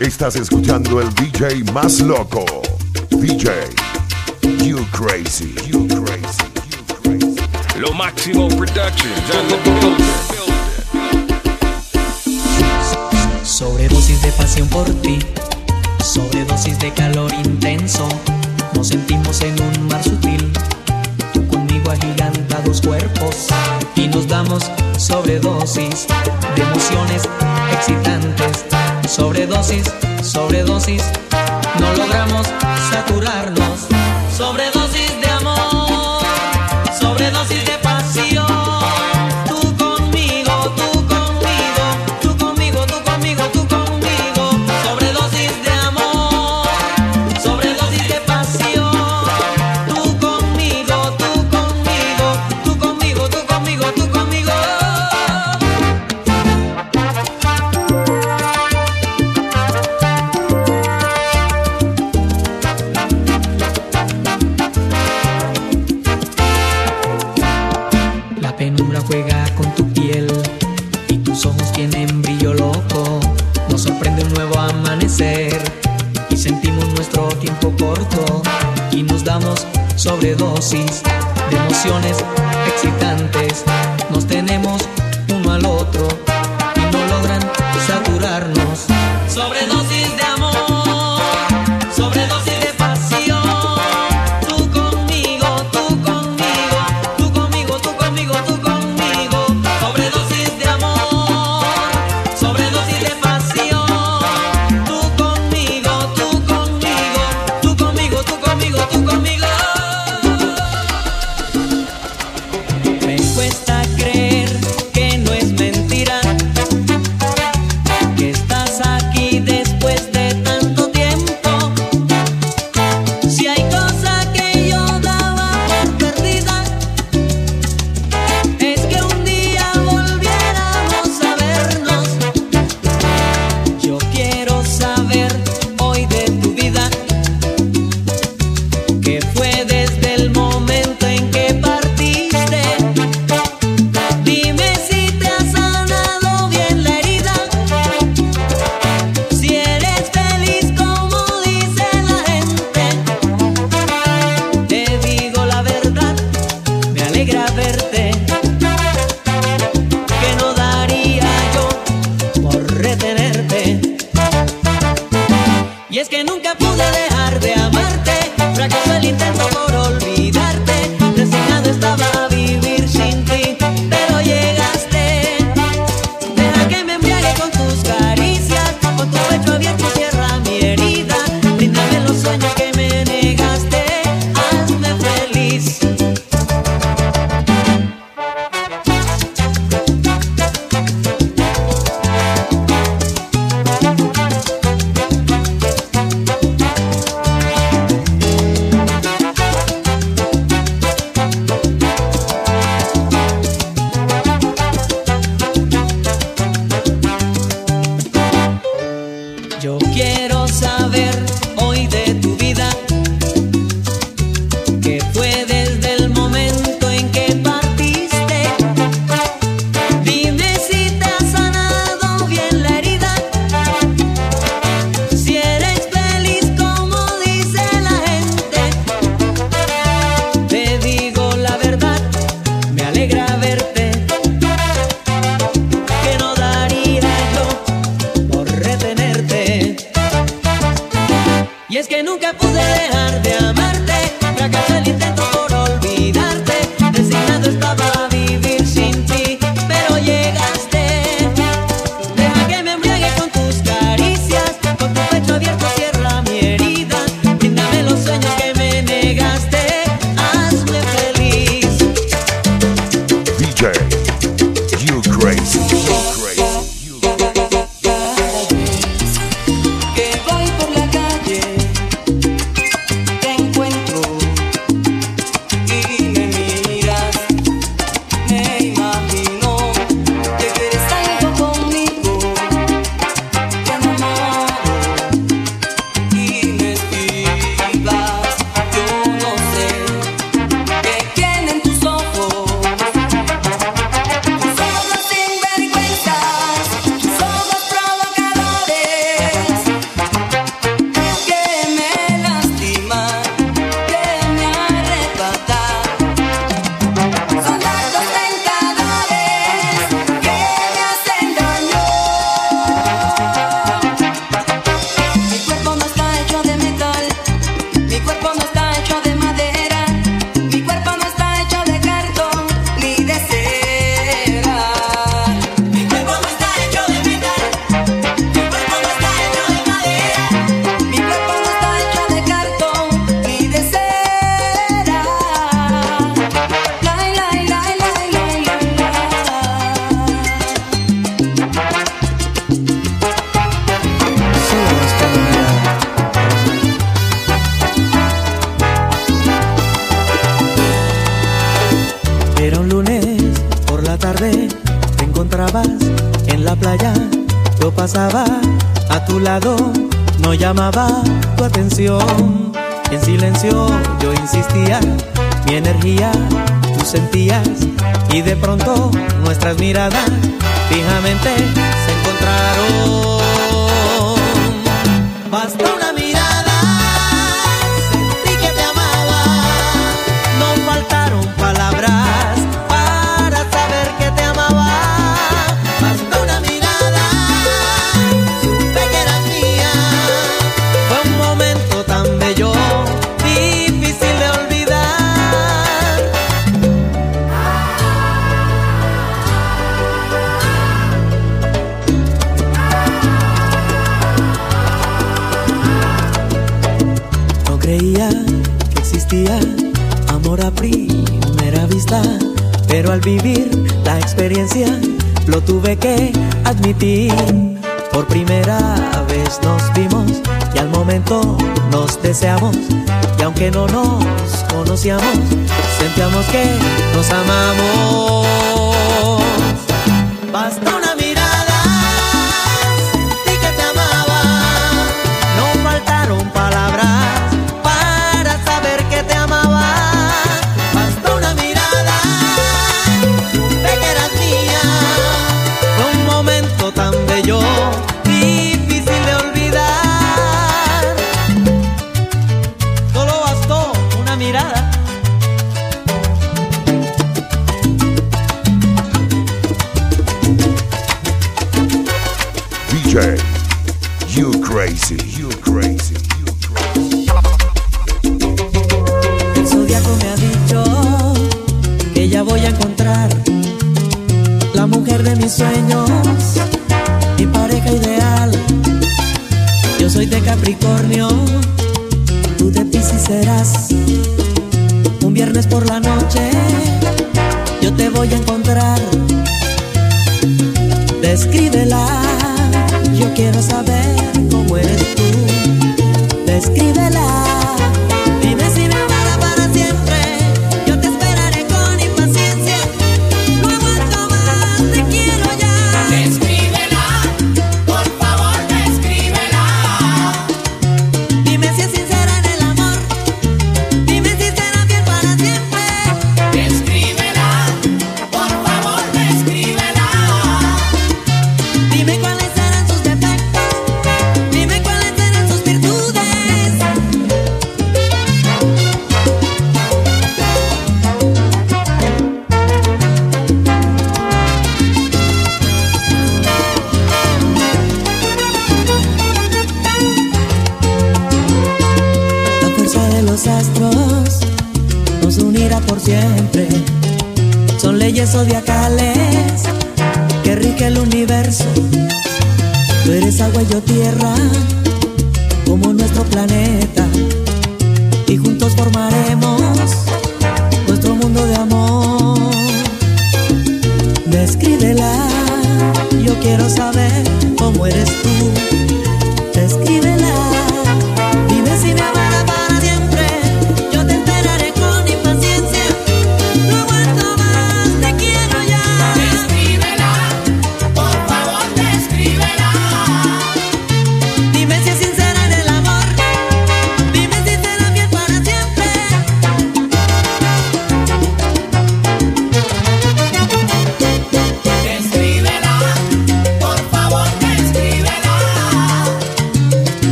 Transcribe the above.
Estás escuchando el DJ más loco. DJ, you crazy, you crazy, you crazy. Lo máximo productions the. Sobredosis de pasión por ti, sobredosis de calor intenso. Nos sentimos en un mar sutil. Tú conmigo agigantados cuerpos y nos damos sobredosis de emociones excitantes Sobredosis, sobredosis, no logramos saturarnos. excitantes, nos tenemos que nunca pude dejar. Llamaba tu atención. En silencio yo insistía, mi energía tú sentías y de pronto nuestras miradas fijamente se encontraron. La experiencia lo tuve que admitir. Por primera vez nos vimos y al momento nos deseamos y aunque no nos conocíamos, sentíamos que nos amamos. Basta una tan bello, difícil de olvidar. Solo bastó una mirada. DJ, you crazy, you crazy, you crazy. El zodiaco me ha dicho que ya voy a encontrar la mujer de mis sueños, Soy de Capricornio, tú de Piscis serás. Un viernes por la noche, yo te voy a encontrar. Descríbela, yo quiero saber cómo eres tú. Descríbela. Son leyes zodiacales que rige el universo. Tú eres agua y yo tierra, como nuestro planeta. Y juntos formaremos nuestro mundo de amor. Descríbela, yo quiero saber cómo eres tú.